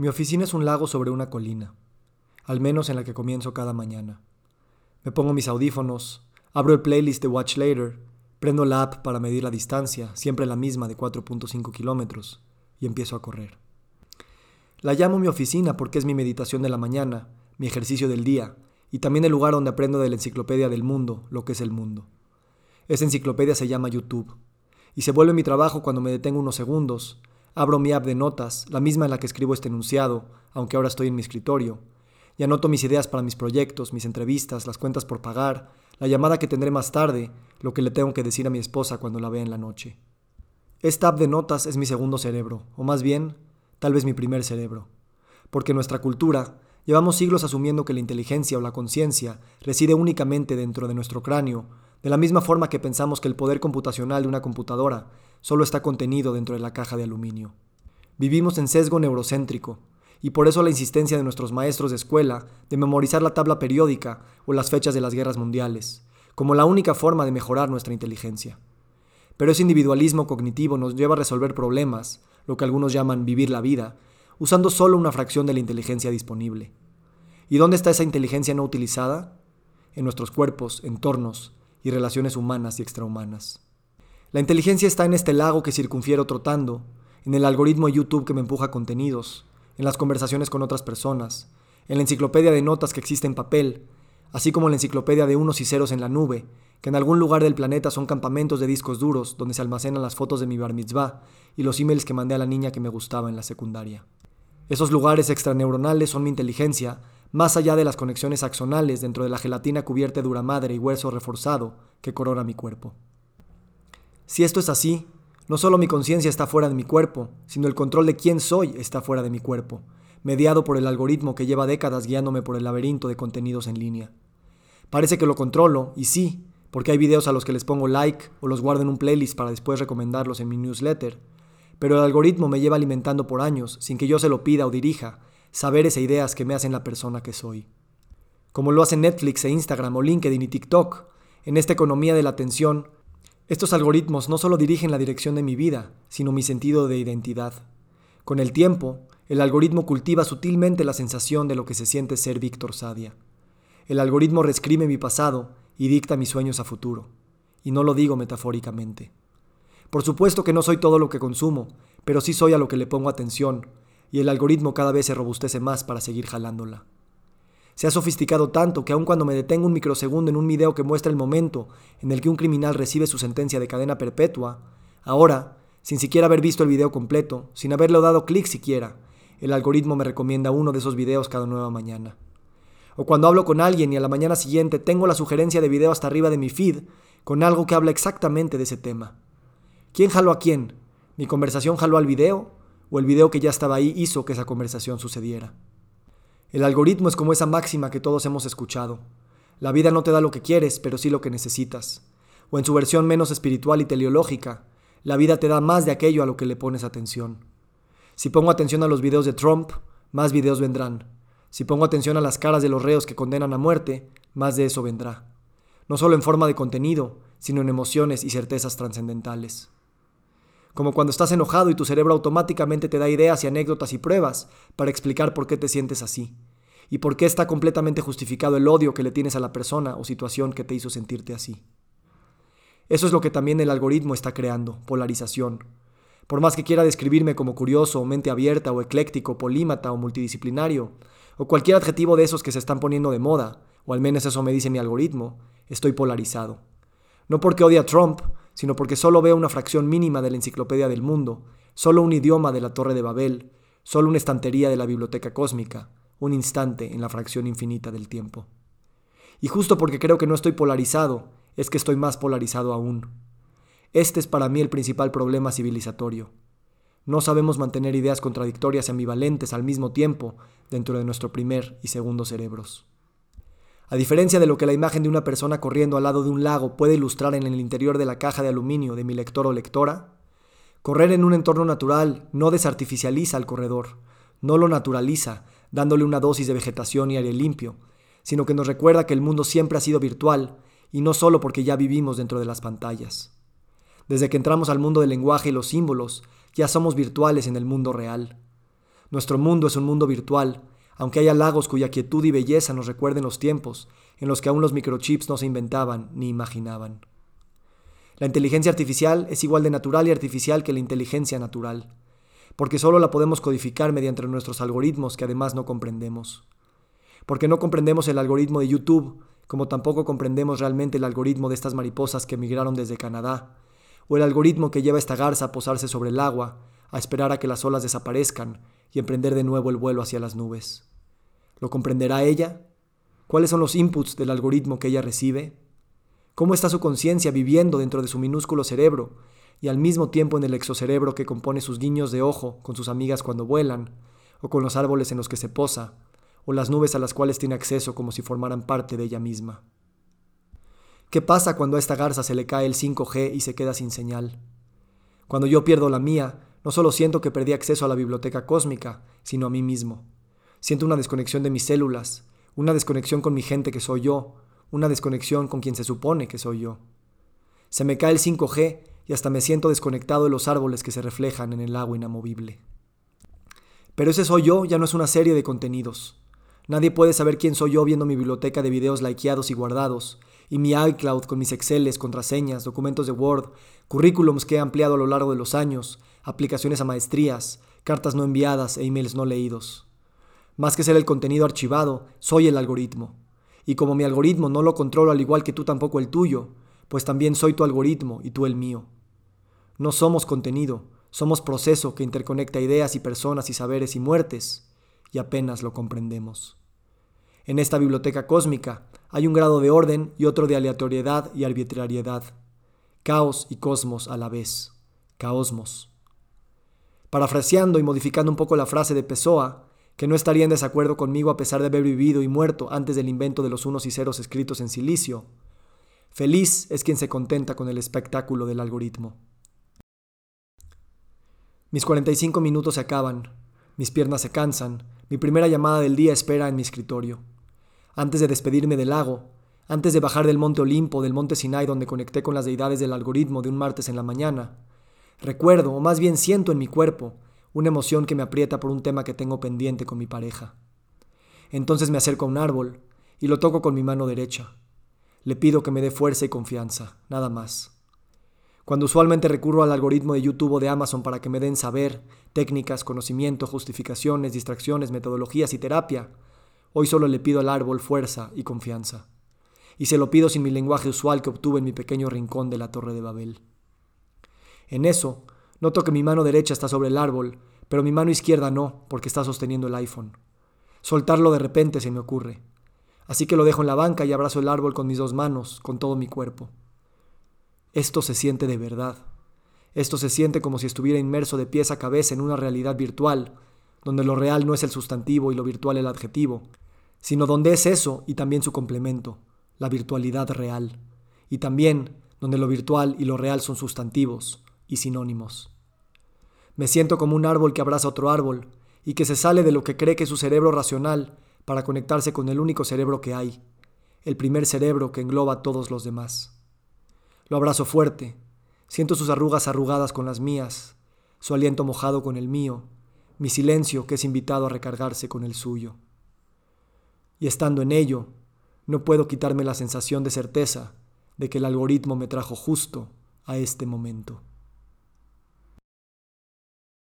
Mi oficina es un lago sobre una colina, al menos en la que comienzo cada mañana. Me pongo mis audífonos, abro el playlist de Watch Later, prendo la app para medir la distancia, siempre la misma de 4.5 kilómetros, y empiezo a correr. La llamo mi oficina porque es mi meditación de la mañana, mi ejercicio del día, y también el lugar donde aprendo de la enciclopedia del mundo, lo que es el mundo. Esa enciclopedia se llama YouTube, y se vuelve mi trabajo cuando me detengo unos segundos, abro mi app de notas, la misma en la que escribo este enunciado, aunque ahora estoy en mi escritorio, y anoto mis ideas para mis proyectos, mis entrevistas, las cuentas por pagar, la llamada que tendré más tarde, lo que le tengo que decir a mi esposa cuando la vea en la noche. Esta app de notas es mi segundo cerebro, o más bien, tal vez mi primer cerebro, porque en nuestra cultura llevamos siglos asumiendo que la inteligencia o la conciencia reside únicamente dentro de nuestro cráneo, de la misma forma que pensamos que el poder computacional de una computadora solo está contenido dentro de la caja de aluminio. Vivimos en sesgo neurocéntrico, y por eso la insistencia de nuestros maestros de escuela de memorizar la tabla periódica o las fechas de las guerras mundiales, como la única forma de mejorar nuestra inteligencia. Pero ese individualismo cognitivo nos lleva a resolver problemas, lo que algunos llaman vivir la vida, usando solo una fracción de la inteligencia disponible. ¿Y dónde está esa inteligencia no utilizada? En nuestros cuerpos, entornos y relaciones humanas y extrahumanas. La inteligencia está en este lago que circunfiero trotando, en el algoritmo YouTube que me empuja contenidos, en las conversaciones con otras personas, en la enciclopedia de notas que existe en papel, así como en la enciclopedia de unos y ceros en la nube, que en algún lugar del planeta son campamentos de discos duros donde se almacenan las fotos de mi bar mitzvah y los emails que mandé a la niña que me gustaba en la secundaria. Esos lugares extraneuronales son mi inteligencia, más allá de las conexiones axonales dentro de la gelatina cubierta de dura madre y hueso reforzado que corona mi cuerpo. Si esto es así, no solo mi conciencia está fuera de mi cuerpo, sino el control de quién soy está fuera de mi cuerpo, mediado por el algoritmo que lleva décadas guiándome por el laberinto de contenidos en línea. Parece que lo controlo, y sí, porque hay videos a los que les pongo like o los guardo en un playlist para después recomendarlos en mi newsletter, pero el algoritmo me lleva alimentando por años, sin que yo se lo pida o dirija, saberes e ideas que me hacen la persona que soy. Como lo hacen Netflix e Instagram o LinkedIn y TikTok, en esta economía de la atención, estos algoritmos no solo dirigen la dirección de mi vida, sino mi sentido de identidad. Con el tiempo, el algoritmo cultiva sutilmente la sensación de lo que se siente ser Víctor Sadia. El algoritmo reescribe mi pasado y dicta mis sueños a futuro. Y no lo digo metafóricamente. Por supuesto que no soy todo lo que consumo, pero sí soy a lo que le pongo atención, y el algoritmo cada vez se robustece más para seguir jalándola. Se ha sofisticado tanto que aun cuando me detengo un microsegundo en un video que muestra el momento en el que un criminal recibe su sentencia de cadena perpetua, ahora, sin siquiera haber visto el video completo, sin haberle dado clic siquiera, el algoritmo me recomienda uno de esos videos cada nueva mañana. O cuando hablo con alguien y a la mañana siguiente tengo la sugerencia de video hasta arriba de mi feed con algo que habla exactamente de ese tema. ¿Quién jaló a quién? ¿Mi conversación jaló al video? ¿O el video que ya estaba ahí hizo que esa conversación sucediera? El algoritmo es como esa máxima que todos hemos escuchado. La vida no te da lo que quieres, pero sí lo que necesitas. O en su versión menos espiritual y teleológica, la vida te da más de aquello a lo que le pones atención. Si pongo atención a los videos de Trump, más videos vendrán. Si pongo atención a las caras de los reos que condenan a muerte, más de eso vendrá. No solo en forma de contenido, sino en emociones y certezas trascendentales. Como cuando estás enojado y tu cerebro automáticamente te da ideas y anécdotas y pruebas para explicar por qué te sientes así y por qué está completamente justificado el odio que le tienes a la persona o situación que te hizo sentirte así. Eso es lo que también el algoritmo está creando, polarización. Por más que quiera describirme como curioso o mente abierta o ecléctico, polímata o multidisciplinario, o cualquier adjetivo de esos que se están poniendo de moda, o al menos eso me dice mi algoritmo, estoy polarizado. No porque odie a Trump, sino porque solo veo una fracción mínima de la enciclopedia del mundo, solo un idioma de la Torre de Babel, solo una estantería de la biblioteca cósmica, un instante en la fracción infinita del tiempo. Y justo porque creo que no estoy polarizado, es que estoy más polarizado aún. Este es para mí el principal problema civilizatorio. No sabemos mantener ideas contradictorias y ambivalentes al mismo tiempo dentro de nuestro primer y segundo cerebros. A diferencia de lo que la imagen de una persona corriendo al lado de un lago puede ilustrar en el interior de la caja de aluminio de mi lector o lectora, correr en un entorno natural no desartificializa al corredor, no lo naturaliza, dándole una dosis de vegetación y aire limpio, sino que nos recuerda que el mundo siempre ha sido virtual y no solo porque ya vivimos dentro de las pantallas. Desde que entramos al mundo del lenguaje y los símbolos, ya somos virtuales en el mundo real. Nuestro mundo es un mundo virtual, aunque haya lagos cuya quietud y belleza nos recuerden los tiempos en los que aún los microchips no se inventaban ni imaginaban. La inteligencia artificial es igual de natural y artificial que la inteligencia natural, porque solo la podemos codificar mediante nuestros algoritmos que además no comprendemos. Porque no comprendemos el algoritmo de YouTube, como tampoco comprendemos realmente el algoritmo de estas mariposas que emigraron desde Canadá, o el algoritmo que lleva esta garza a posarse sobre el agua, a esperar a que las olas desaparezcan y emprender de nuevo el vuelo hacia las nubes. ¿Lo comprenderá ella? ¿Cuáles son los inputs del algoritmo que ella recibe? cómo está su conciencia viviendo dentro de su minúsculo cerebro y al mismo tiempo en el exocerebro que compone sus guiños de ojo con sus amigas cuando vuelan, o con los árboles en los que se posa, o las nubes a las cuales tiene acceso como si formaran parte de ella misma. ¿Qué pasa cuando a esta garza se le cae el 5G y se queda sin señal? Cuando yo pierdo la mía, no solo siento que perdí acceso a la biblioteca cósmica, sino a mí mismo. Siento una desconexión de mis células, una desconexión con mi gente que soy yo, una desconexión con quien se supone que soy yo. Se me cae el 5G y hasta me siento desconectado de los árboles que se reflejan en el agua inamovible. Pero ese soy yo ya no es una serie de contenidos. Nadie puede saber quién soy yo viendo mi biblioteca de videos likeados y guardados, y mi iCloud con mis Exceles, contraseñas, documentos de Word, currículums que he ampliado a lo largo de los años, aplicaciones a maestrías, cartas no enviadas e emails no leídos. Más que ser el contenido archivado, soy el algoritmo. Y como mi algoritmo no lo controlo al igual que tú tampoco el tuyo, pues también soy tu algoritmo y tú el mío. No somos contenido, somos proceso que interconecta ideas y personas y saberes y muertes, y apenas lo comprendemos. En esta biblioteca cósmica hay un grado de orden y otro de aleatoriedad y arbitrariedad, caos y cosmos a la vez, caosmos. Parafraseando y modificando un poco la frase de Pessoa, que no estaría en desacuerdo conmigo a pesar de haber vivido y muerto antes del invento de los unos y ceros escritos en silicio. Feliz es quien se contenta con el espectáculo del algoritmo. Mis 45 minutos se acaban, mis piernas se cansan, mi primera llamada del día espera en mi escritorio. Antes de despedirme del lago, antes de bajar del monte Olimpo, del monte Sinai donde conecté con las deidades del algoritmo de un martes en la mañana, recuerdo, o más bien siento en mi cuerpo, una emoción que me aprieta por un tema que tengo pendiente con mi pareja. Entonces me acerco a un árbol y lo toco con mi mano derecha. Le pido que me dé fuerza y confianza, nada más. Cuando usualmente recurro al algoritmo de YouTube o de Amazon para que me den saber, técnicas, conocimiento, justificaciones, distracciones, metodologías y terapia, hoy solo le pido al árbol fuerza y confianza. Y se lo pido sin mi lenguaje usual que obtuve en mi pequeño rincón de la Torre de Babel. En eso, Noto que mi mano derecha está sobre el árbol, pero mi mano izquierda no, porque está sosteniendo el iPhone. Soltarlo de repente se me ocurre. Así que lo dejo en la banca y abrazo el árbol con mis dos manos, con todo mi cuerpo. Esto se siente de verdad. Esto se siente como si estuviera inmerso de pies a cabeza en una realidad virtual, donde lo real no es el sustantivo y lo virtual el adjetivo, sino donde es eso y también su complemento, la virtualidad real, y también donde lo virtual y lo real son sustantivos, y sinónimos. Me siento como un árbol que abraza otro árbol y que se sale de lo que cree que es su cerebro racional para conectarse con el único cerebro que hay, el primer cerebro que engloba a todos los demás. Lo abrazo fuerte, siento sus arrugas arrugadas con las mías, su aliento mojado con el mío, mi silencio que es invitado a recargarse con el suyo. Y estando en ello, no puedo quitarme la sensación de certeza de que el algoritmo me trajo justo a este momento.